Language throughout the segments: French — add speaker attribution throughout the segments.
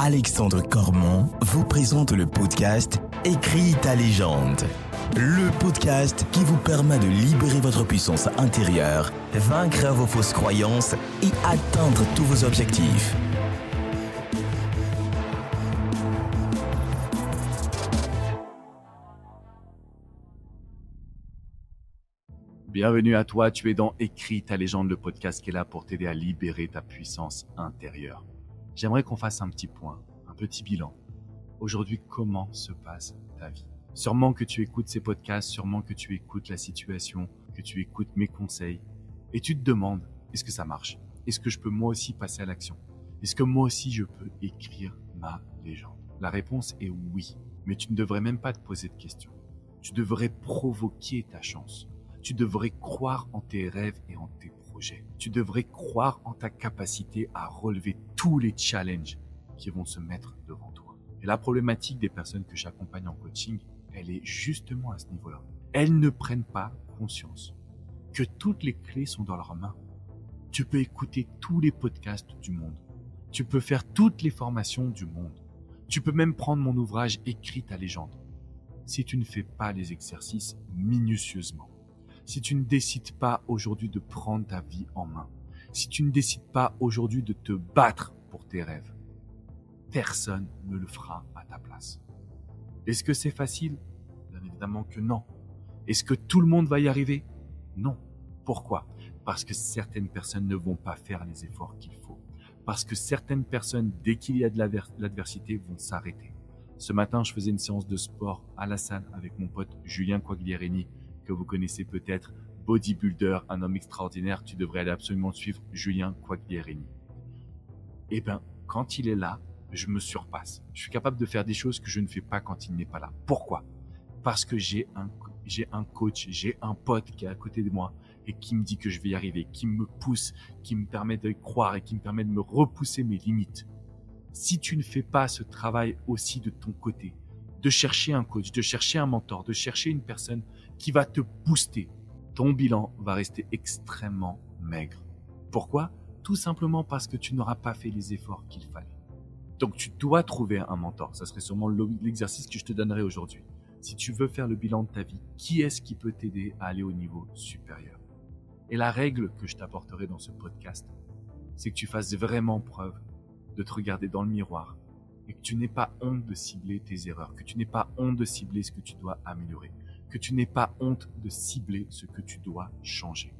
Speaker 1: Alexandre Cormon vous présente le podcast Écris ta légende. Le podcast qui vous permet de libérer votre puissance intérieure, vaincre vos fausses croyances et atteindre tous vos objectifs.
Speaker 2: Bienvenue à toi, tu es dans Écris ta légende, le podcast qui est là pour t'aider à libérer ta puissance intérieure. J'aimerais qu'on fasse un petit point, un petit bilan. Aujourd'hui, comment se passe ta vie? Sûrement que tu écoutes ces podcasts, sûrement que tu écoutes la situation, que tu écoutes mes conseils, et tu te demandes, est-ce que ça marche? Est-ce que je peux moi aussi passer à l'action? Est-ce que moi aussi je peux écrire ma légende? La réponse est oui, mais tu ne devrais même pas te poser de questions. Tu devrais provoquer ta chance tu devrais croire en tes rêves et en tes projets. Tu devrais croire en ta capacité à relever tous les challenges qui vont se mettre devant toi. Et la problématique des personnes que j'accompagne en coaching, elle est justement à ce niveau-là. Elles ne prennent pas conscience que toutes les clés sont dans leurs mains. Tu peux écouter tous les podcasts du monde. Tu peux faire toutes les formations du monde. Tu peux même prendre mon ouvrage Écrit ta légende. Si tu ne fais pas les exercices minutieusement, si tu ne décides pas aujourd'hui de prendre ta vie en main, si tu ne décides pas aujourd'hui de te battre pour tes rêves, personne ne le fera à ta place. Est-ce que c'est facile? Bien évidemment que non. Est-ce que tout le monde va y arriver? Non. Pourquoi? Parce que certaines personnes ne vont pas faire les efforts qu'il faut. Parce que certaines personnes, dès qu'il y a de l'adversité, vont s'arrêter. Ce matin, je faisais une séance de sport à la salle avec mon pote Julien Quagliarini que vous connaissez peut-être, bodybuilder, un homme extraordinaire, tu devrais aller absolument suivre Julien Quagliarini. Eh ben, quand il est là, je me surpasse. Je suis capable de faire des choses que je ne fais pas quand il n'est pas là. Pourquoi? Parce que j'ai un, j'ai un coach, j'ai un pote qui est à côté de moi et qui me dit que je vais y arriver, qui me pousse, qui me permet de croire et qui me permet de me repousser mes limites. Si tu ne fais pas ce travail aussi de ton côté, de chercher un coach, de chercher un mentor, de chercher une personne qui va te booster, ton bilan va rester extrêmement maigre. Pourquoi? Tout simplement parce que tu n'auras pas fait les efforts qu'il fallait. Donc tu dois trouver un mentor. Ça serait sûrement l'exercice que je te donnerai aujourd'hui. Si tu veux faire le bilan de ta vie, qui est-ce qui peut t'aider à aller au niveau supérieur? Et la règle que je t'apporterai dans ce podcast, c'est que tu fasses vraiment preuve de te regarder dans le miroir et que tu n'aies pas honte de cibler tes erreurs, que tu n'aies pas honte de cibler ce que tu dois améliorer, que tu n'aies pas honte de cibler ce que tu dois changer.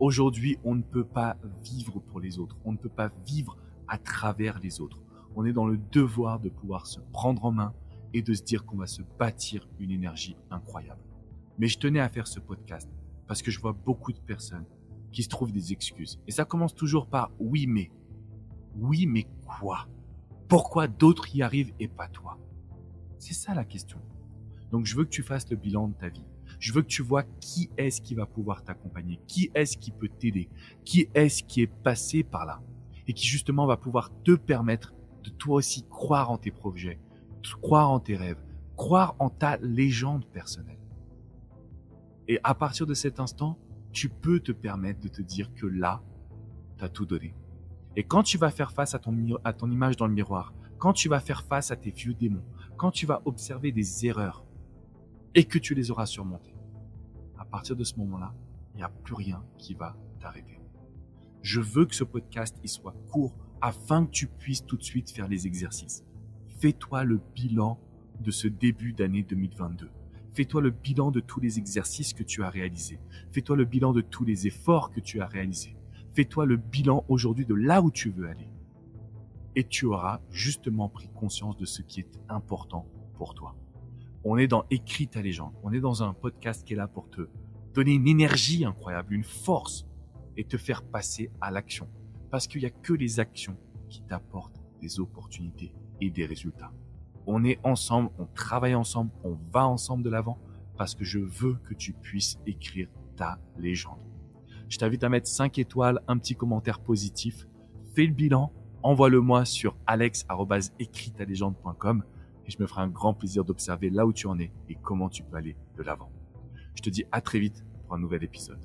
Speaker 2: Aujourd'hui, on ne peut pas vivre pour les autres, on ne peut pas vivre à travers les autres. On est dans le devoir de pouvoir se prendre en main et de se dire qu'on va se bâtir une énergie incroyable. Mais je tenais à faire ce podcast parce que je vois beaucoup de personnes qui se trouvent des excuses. Et ça commence toujours par oui mais. Oui mais quoi Pourquoi d'autres y arrivent et pas toi? C'est ça la question. Donc je veux que tu fasses le bilan de ta vie. Je veux que tu vois qui est-ce qui va pouvoir t'accompagner, qui est-ce qui peut t'aider, qui est-ce qui est passé par là et qui justement va pouvoir te permettre de toi aussi croire en tes projets, croire en tes rêves, croire en ta légende personnelle. Et à partir de cet instant, tu peux te permettre de te dire que là, tu as tout donné. Et quand tu vas faire face à ton, à ton image dans le miroir, quand tu vas faire face à tes vieux démons, quand tu vas observer des erreurs, et que tu les auras surmontés. À partir de ce moment-là, il n'y a plus rien qui va t'arrêter. Je veux que ce podcast il soit court afin que tu puisses tout de suite faire les exercices. Fais-toi le bilan de ce début d'année 2022. Fais-toi le bilan de tous les exercices que tu as réalisés. Fais-toi le bilan de tous les efforts que tu as réalisés. Fais-toi le bilan aujourd'hui de là où tu veux aller. Et tu auras justement pris conscience de ce qui est important pour toi. On est dans Écrit ta légende. On est dans un podcast qui est là pour te donner une énergie incroyable, une force et te faire passer à l'action. Parce qu'il n'y a que les actions qui t'apportent des opportunités et des résultats. On est ensemble, on travaille ensemble, on va ensemble de l'avant parce que je veux que tu puisses écrire ta légende. Je t'invite à mettre 5 étoiles, un petit commentaire positif, fais le bilan, envoie-le-moi sur alex.écritalégende.com et je me ferai un grand plaisir d'observer là où tu en es et comment tu peux aller de l'avant. Je te dis à très vite pour un nouvel épisode.